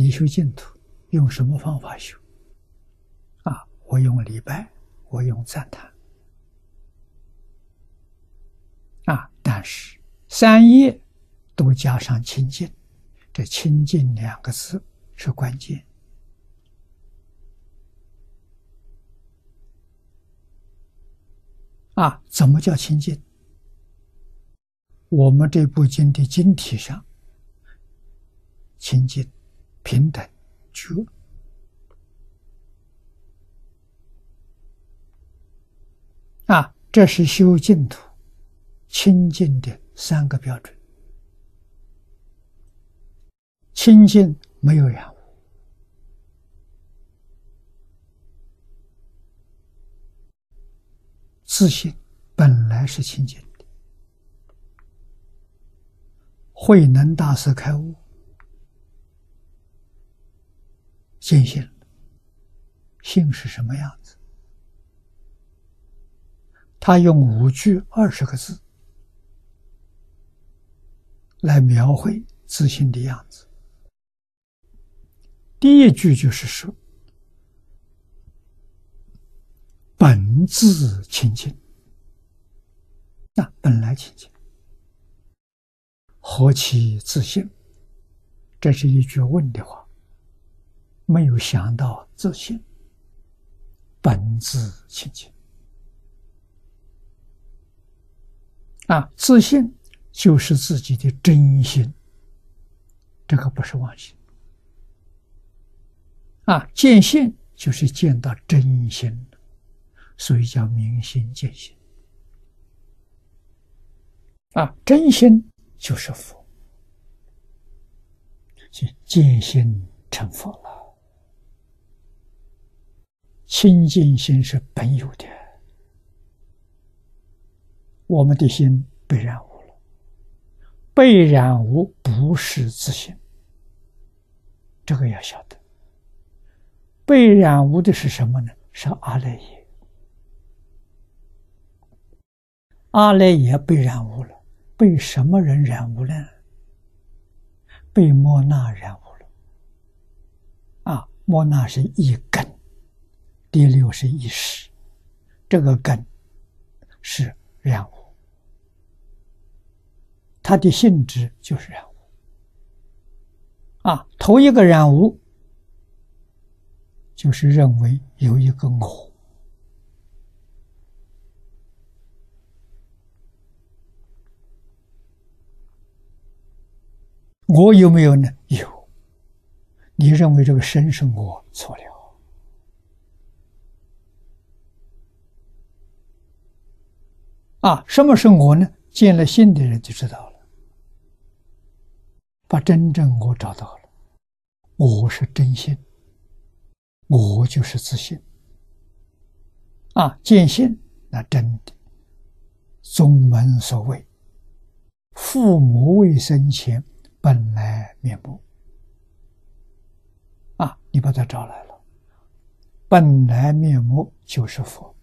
你修净土用什么方法修？啊，我用礼拜，我用赞叹。啊，但是三业都加上清净，这“清净”两个字是关键。啊，怎么叫清净？我们这部经的经体上，清净、平等、觉，啊，这是修净土清净的三个标准。清净没有染污。自信本来是清净的，慧能大师开悟，见性。性是什么样子？他用五句二十个字来描绘自信的样子。第一句就是说。本自清净，那本来清净，何其自信？这是一句问的话，没有想到自信，本自清净啊！自信就是自己的真心，这个不是妄心啊！见性就是见到真心。所以叫明心见性啊，真心就是佛，就见心成佛了。清净心是本有的，我们的心被染污了，被染污不是自信，这个要晓得。被染污的是什么呢？是阿赖耶。阿赖耶被染污了，被什么人染污了？被莫那染污了。啊，莫那是一根，第六是一识，这个根是染污，它的性质就是染污。啊，头一个染污，就是认为有一个我。我有没有呢？有。你认为这个身是我错了。啊，什么是我呢？见了心的人就知道了，把真正我找到了。我是真心，我就是自信。啊，见性那真的，宗门所谓，父母未生前。本来面目啊，你把他找来了。本来面目就是佛，